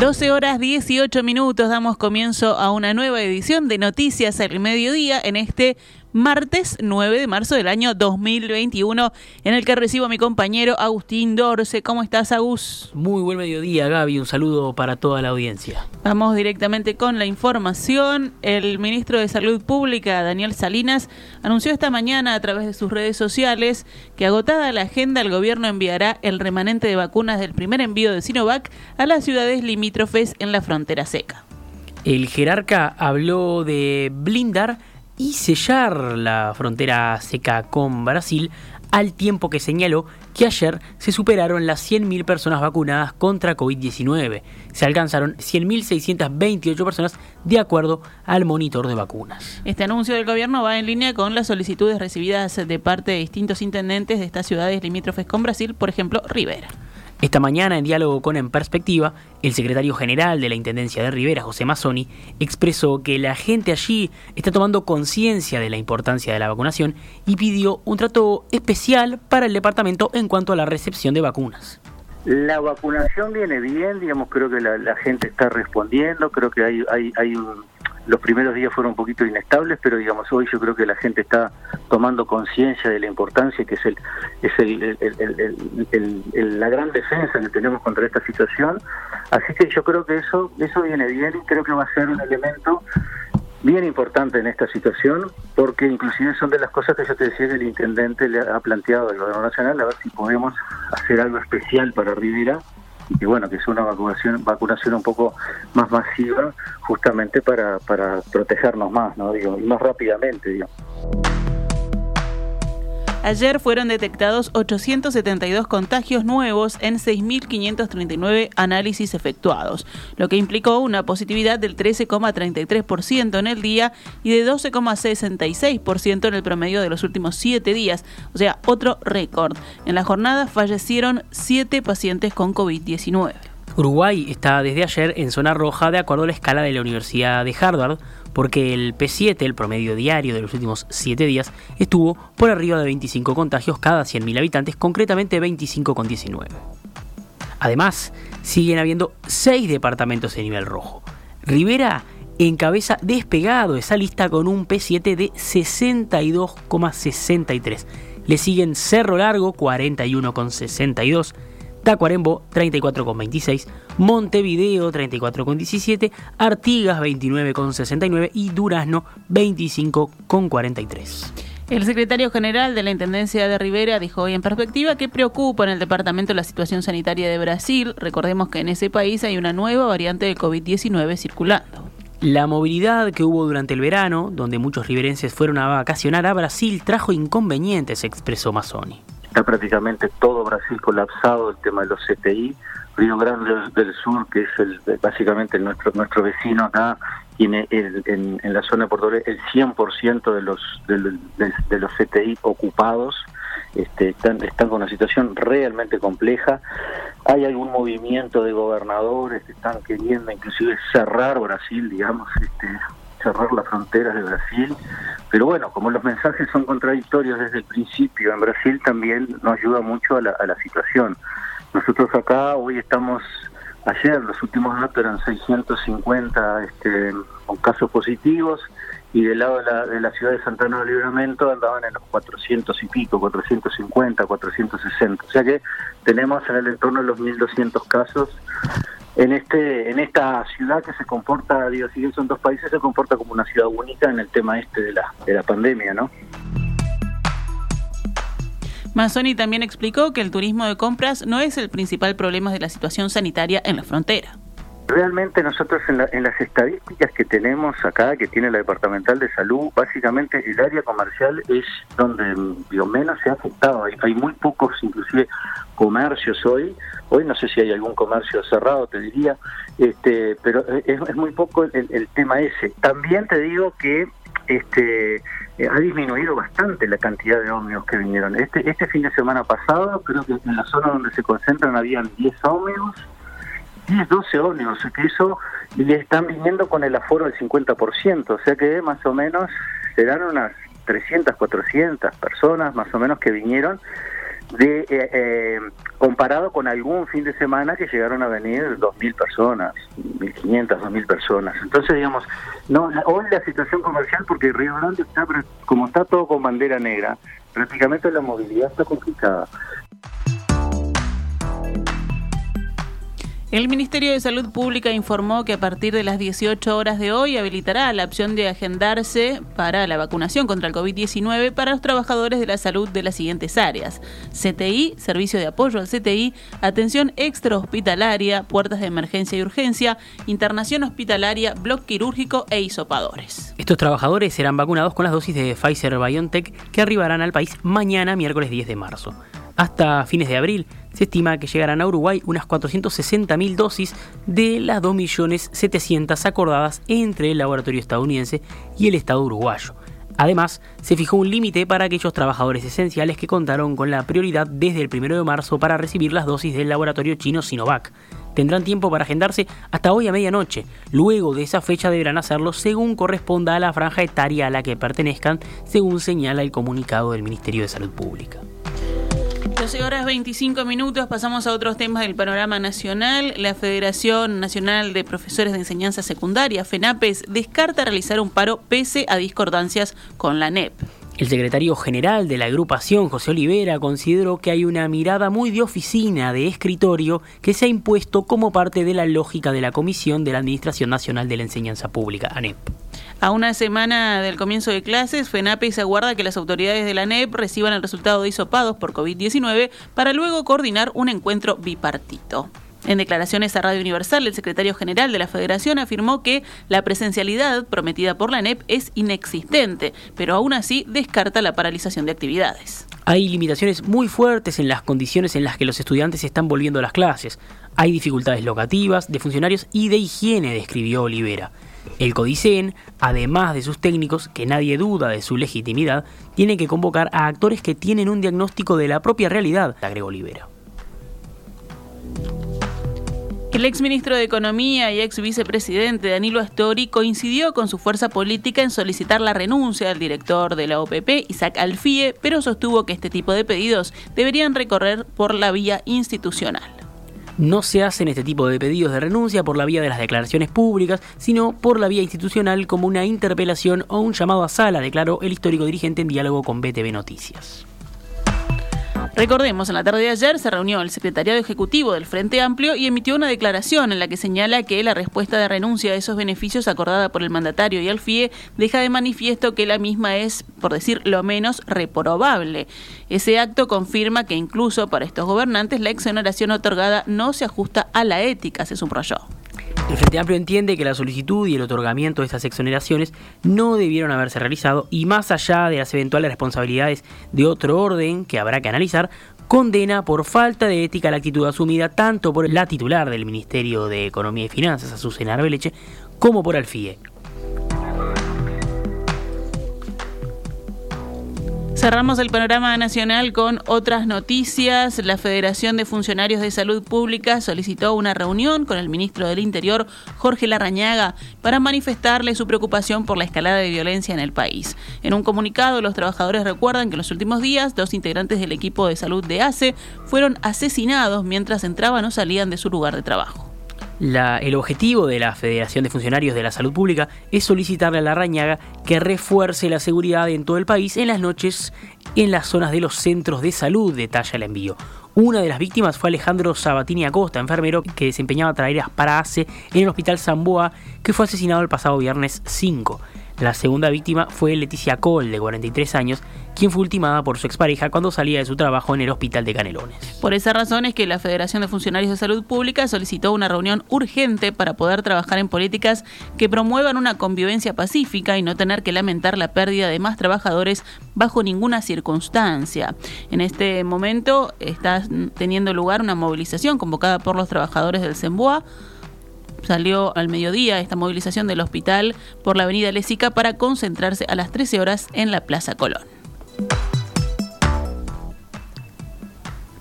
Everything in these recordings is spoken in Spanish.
12 horas 18 minutos damos comienzo a una nueva edición de Noticias al Mediodía en este martes 9 de marzo del año 2021, en el que recibo a mi compañero Agustín Dorce. ¿Cómo estás, Agus? Muy buen mediodía, Gaby. Un saludo para toda la audiencia. Vamos directamente con la información. El ministro de Salud Pública, Daniel Salinas, anunció esta mañana a través de sus redes sociales que agotada la agenda, el gobierno enviará el remanente de vacunas del primer envío de Sinovac a las ciudades limítrofes en la frontera seca. El jerarca habló de blindar y sellar la frontera seca con Brasil al tiempo que señaló que ayer se superaron las 100.000 personas vacunadas contra COVID-19. Se alcanzaron 100.628 personas de acuerdo al monitor de vacunas. Este anuncio del gobierno va en línea con las solicitudes recibidas de parte de distintos intendentes de estas ciudades limítrofes con Brasil, por ejemplo, Rivera. Esta mañana, en diálogo con En Perspectiva, el secretario general de la Intendencia de Rivera, José Mazzoni, expresó que la gente allí está tomando conciencia de la importancia de la vacunación y pidió un trato especial para el departamento en cuanto a la recepción de vacunas. La vacunación viene bien, digamos, creo que la, gente está respondiendo, creo que hay, hay, hay un, los primeros días fueron un poquito inestables, pero digamos hoy yo creo que la gente está tomando conciencia de la importancia que es el es el, la gran defensa que tenemos contra esta situación. Así que yo creo que eso eso viene bien y creo que va a ser un elemento bien importante en esta situación, porque inclusive son de las cosas que yo te decía que el intendente le ha planteado al gobierno nacional, a ver si podemos hacer algo especial para Rivera y bueno, que es una vacunación, vacunación un poco más masiva, justamente para, para protegernos más, ¿no? Digo, y más rápidamente, digo. Ayer fueron detectados 872 contagios nuevos en 6.539 análisis efectuados, lo que implicó una positividad del 13,33% en el día y de 12,66% en el promedio de los últimos siete días, o sea, otro récord. En la jornada fallecieron siete pacientes con COVID-19. Uruguay está desde ayer en zona roja de acuerdo a la escala de la Universidad de Harvard, porque el P7, el promedio diario de los últimos 7 días, estuvo por arriba de 25 contagios cada 100.000 habitantes, concretamente 25,19. Además, siguen habiendo 6 departamentos en nivel rojo. Rivera encabeza despegado esa lista con un P7 de 62,63. Le siguen Cerro Largo 41,62, Tacuarembo 34,26, Montevideo 34,17, Artigas 29,69 y Durazno 25,43. El secretario general de la Intendencia de Rivera dijo hoy en perspectiva que preocupa en el departamento la situación sanitaria de Brasil. Recordemos que en ese país hay una nueva variante de COVID-19 circulando. La movilidad que hubo durante el verano, donde muchos riverenses fueron a vacacionar a Brasil, trajo inconvenientes, expresó Mazzoni está prácticamente todo Brasil colapsado, el tema de los CTI. Río Grande del Sur, que es el, básicamente nuestro nuestro vecino acá, tiene en, la zona de Puerto el 100% de los de, los CTI ocupados. Este, están, están con una situación realmente compleja. Hay algún movimiento de gobernadores que están queriendo inclusive cerrar Brasil, digamos, este, cerrar las fronteras de Brasil. Pero bueno, como los mensajes son contradictorios desde el principio, en Brasil también nos ayuda mucho a la, situación. Nosotros acá hoy estamos, ayer los últimos datos eran 650 este, con casos positivos y del lado de la, de la ciudad de Santana de Libramento andaban en los 400 y pico, 450, 460. O sea que tenemos en el entorno de los 1.200 casos en este en esta ciudad que se comporta, digo, si son dos países, se comporta como una ciudad única en el tema este de la, de la pandemia, ¿no? Mazzoni también explicó que el turismo de compras no es el principal problema de la situación sanitaria en la frontera. Realmente nosotros en, las estadísticas que tenemos acá, que tiene la Departamental de Salud, básicamente el área comercial es donde digo, menos se ha afectado. Hay, hay muy pocos, inclusive, comercios hoy. Hoy no sé si hay algún comercio cerrado, te diría, este, pero es, muy poco el, tema ese. También te digo que este eh, ha disminuido bastante la cantidad de ómnibus que vinieron. Este, este fin de semana pasado, creo que en la zona donde se concentran habían 10 ómnibus 10, 12 ómnibus, que eso le están viniendo con el aforo del 50%, o sea que más o menos serán unas 300, 400 personas más o menos que vinieron. de eh, eh, comparado con algún fin de semana que llegaron a venir 2.000 personas, 1.500, 2.000 personas. Entonces, digamos, no hoy la situación comercial, porque Río Grande está, como está todo con bandera negra, prácticamente la movilidad está complicada. El Ministerio de Salud Pública informó que a partir de las 18 horas de hoy habilitará la opción de agendarse para la vacunación contra el COVID-19 para los trabajadores de la salud de las siguientes áreas. CTI, servicio de apoyo al CTI, atención extrahospitalaria, puertas de emergencia y urgencia, internación hospitalaria, bloque quirúrgico e isopadores. Estos trabajadores serán vacunados con las dosis de Pfizer BioNTech que arribarán al país mañana, miércoles 10 de marzo. Hasta fines de abril se estima que llegarán a Uruguay unas 460.000 dosis de las 2.700.000 acordadas entre el laboratorio estadounidense y el Estado uruguayo. Además, se fijó un límite para aquellos trabajadores esenciales que contaron con la prioridad desde el 1 de marzo para recibir las dosis del laboratorio chino Sinovac. Tendrán tiempo para agendarse hasta hoy a medianoche. Luego de esa fecha deberán hacerlo según corresponda a la franja etaria a la que pertenezcan, según señala el comunicado del Ministerio de Salud Pública. 12 horas 25 minutos, pasamos a otros temas del panorama nacional. La Federación Nacional de Profesores de Enseñanza Secundaria, FENAPES, descarta realizar un paro pese a discordancias con la NEP. El secretario general de la agrupación, José Olivera, consideró que hay una mirada muy de oficina, de escritorio, que se ha impuesto como parte de la lógica de la Comisión de la Administración Nacional de la Enseñanza Pública, ANEP. A una semana del comienzo de clases, FENAPE se aguarda que las autoridades de la NEP reciban el resultado de hisopados por COVID-19 para luego coordinar un encuentro bipartito. En declaraciones a Radio Universal, el secretario general de la Federación afirmó que la presencialidad prometida por la NEP es inexistente, pero aún así descarta la paralización de actividades. Hay limitaciones muy fuertes en las condiciones en las que los estudiantes están volviendo a las clases. Hay dificultades locativas, de funcionarios y de higiene, describió Olivera. El Codicen, además de sus técnicos, que nadie duda de su legitimidad, tiene que convocar a actores que tienen un diagnóstico de la propia realidad, agregó Olivera. El ex ministro de Economía y ex vicepresidente Danilo Astori coincidió con su fuerza política en solicitar la renuncia del director de la OPP, Isaac Alfie, pero sostuvo que este tipo de pedidos deberían recorrer por la vía institucional. No se hacen este tipo de pedidos de renuncia por la vía de las declaraciones públicas, sino por la vía institucional como una interpelación o un llamado a sala, declaró el histórico dirigente en diálogo con BTV Noticias. Recordemos, en la tarde de ayer se reunió el secretariado ejecutivo del Frente Amplio y emitió una declaración en la que señala que la respuesta de renuncia a esos beneficios acordada por el mandatario y el FIE deja de manifiesto que la misma es, por decir lo menos, reprobable. Ese acto confirma que incluso para estos gobernantes la exoneración otorgada no se ajusta a la ética, se subrayó. El Frente Amplio entiende que la solicitud y el otorgamiento de estas exoneraciones no debieron haberse realizado y más allá de las eventuales responsabilidades de otro orden que habrá que analizar, condena por falta de ética la actitud asumida tanto por la titular del Ministerio de Economía y Finanzas, Azucena Arbeleche, como por Alfie. Cerramos el panorama nacional con otras noticias. La Federación de Funcionarios de Salud Pública solicitó una reunión con el ministro del Interior, Jorge Larrañaga, para manifestarle su preocupación por la escalada de violencia en el país. En un comunicado, los trabajadores recuerdan que en los últimos días dos integrantes del equipo de salud de ACE fueron asesinados mientras entraban o salían de su lugar de trabajo el objetivo de la Federación de Funcionarios de la Salud Pública es solicitarle a la Rañaga que refuerce la seguridad en todo el país en las noches en las zonas de los centros de salud, detalla el envío. Una de las víctimas fue Alejandro Sabatini Acosta, enfermero que desempeñaba tareas para ACE en el Hospital Zamboa, que fue asesinado el pasado viernes 5. La segunda víctima fue Leticia Cole, de 43 años, quien fue ultimada por su expareja cuando salía de su trabajo en el hospital de Canelones. Por esa razón es que la Federación de Funcionarios de Salud Pública solicitó una reunión urgente para poder trabajar en políticas que promuevan una convivencia pacífica y no tener que lamentar la pérdida de más trabajadores bajo ninguna circunstancia. En este momento está teniendo lugar una movilización convocada por los trabajadores del CEMBOA salió al mediodía esta movilización del hospital por la avenida Lesica para concentrarse a las 13 horas en la Plaza Colón.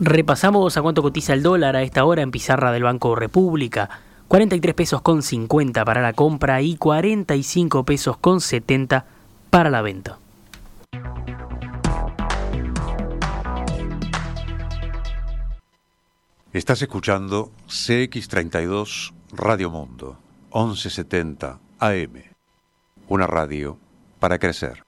Repasamos a cuánto cotiza el dólar a esta hora en pizarra del Banco República. 43 pesos con 50 para la compra y 45 pesos con 70 para la venta. Estás escuchando CX32 Radio Mundo, 1170 AM. Una radio para crecer.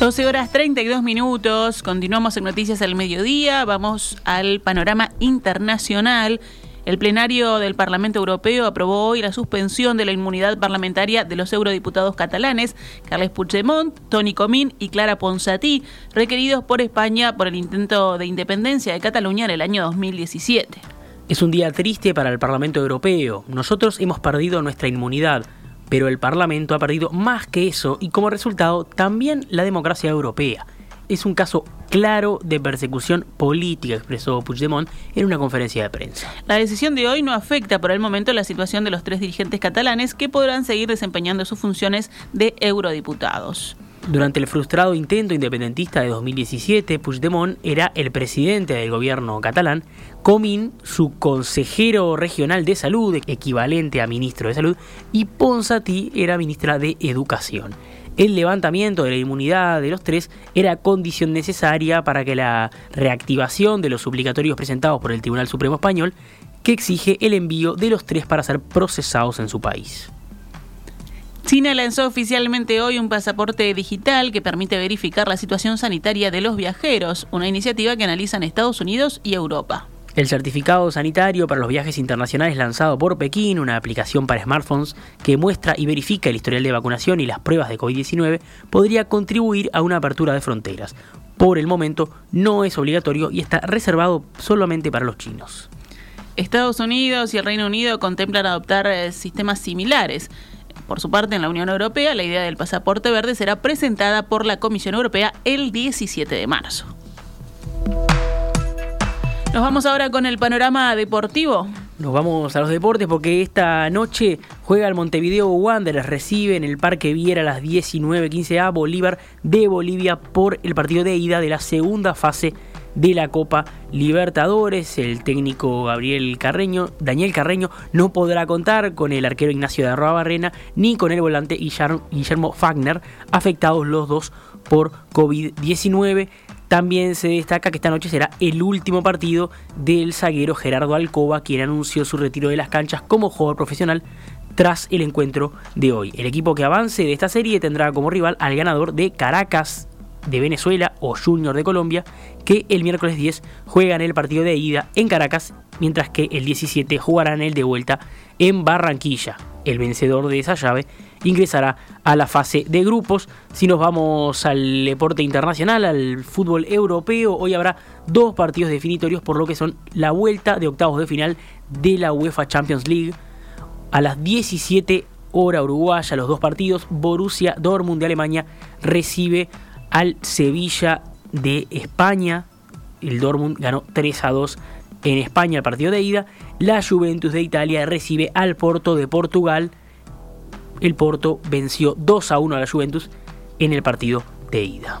12 horas 32 minutos, continuamos en Noticias al Mediodía, vamos al panorama internacional. El plenario del Parlamento Europeo aprobó hoy la suspensión de la inmunidad parlamentaria de los eurodiputados catalanes Carles Puigdemont, Toni Comín y Clara Ponsatí, requeridos por España por el intento de independencia de Cataluña en el año 2017. Es un día triste para el Parlamento Europeo. Nosotros hemos perdido nuestra inmunidad pero el Parlamento ha perdido más que eso y como resultado también la democracia europea. Es un caso claro de persecución política, expresó Puigdemont en una conferencia de prensa. La decisión de hoy no afecta por el momento la situación de los tres dirigentes catalanes que podrán seguir desempeñando sus funciones de eurodiputados. Durante el frustrado intento independentista de 2017, Puigdemont era el presidente del gobierno catalán, Comín su consejero regional de salud, equivalente a ministro de salud, y Ponsatí era ministra de Educación. El levantamiento de la inmunidad de los tres era condición necesaria para que la reactivación de los suplicatorios presentados por el Tribunal Supremo Español, que exige el envío de los tres para ser procesados en su país. China lanzó oficialmente hoy un pasaporte digital que permite verificar la situación sanitaria de los viajeros, una iniciativa que analizan Estados Unidos y Europa. El certificado sanitario para los viajes internacionales lanzado por Pekín, una aplicación para smartphones que muestra y verifica el historial de vacunación y las pruebas de COVID-19, podría contribuir a una apertura de fronteras. Por el momento no es obligatorio y está reservado solamente para los chinos. Estados Unidos y el Reino Unido contemplan adoptar eh, sistemas similares. Por su parte, en la Unión Europea, la idea del pasaporte verde será presentada por la Comisión Europea el 17 de marzo. Nos vamos ahora con el panorama deportivo. Nos vamos a los deportes porque esta noche juega el Montevideo Wanderers, recibe en el Parque Viera a las 19.15 a Bolívar de Bolivia por el partido de ida de la segunda fase de la Copa Libertadores. El técnico Gabriel Carreño, Daniel Carreño, no podrá contar con el arquero Ignacio de Arroa Barrena ni con el volante Guillermo Fagner, afectados los dos por COVID-19. También se destaca que esta noche será el último partido del zaguero Gerardo Alcoba, quien anunció su retiro de las canchas como jugador profesional tras el encuentro de hoy. El equipo que avance de esta serie tendrá como rival al ganador de Caracas de Venezuela o Junior de Colombia, que el miércoles 10 juegan el partido de ida en Caracas, mientras que el 17 jugarán el de vuelta en Barranquilla. El vencedor de esa llave ingresará a la fase de grupos. Si nos vamos al deporte internacional, al fútbol europeo, hoy habrá dos partidos definitorios por lo que son la vuelta de octavos de final de la UEFA Champions League. A las 17 hora uruguaya, los dos partidos, Borussia Dortmund de Alemania recibe al Sevilla de España. El Dortmund ganó 3 a 2 en España el partido de ida. La Juventus de Italia recibe al Porto de Portugal. El Porto venció 2 a 1 a la Juventus en el partido de ida.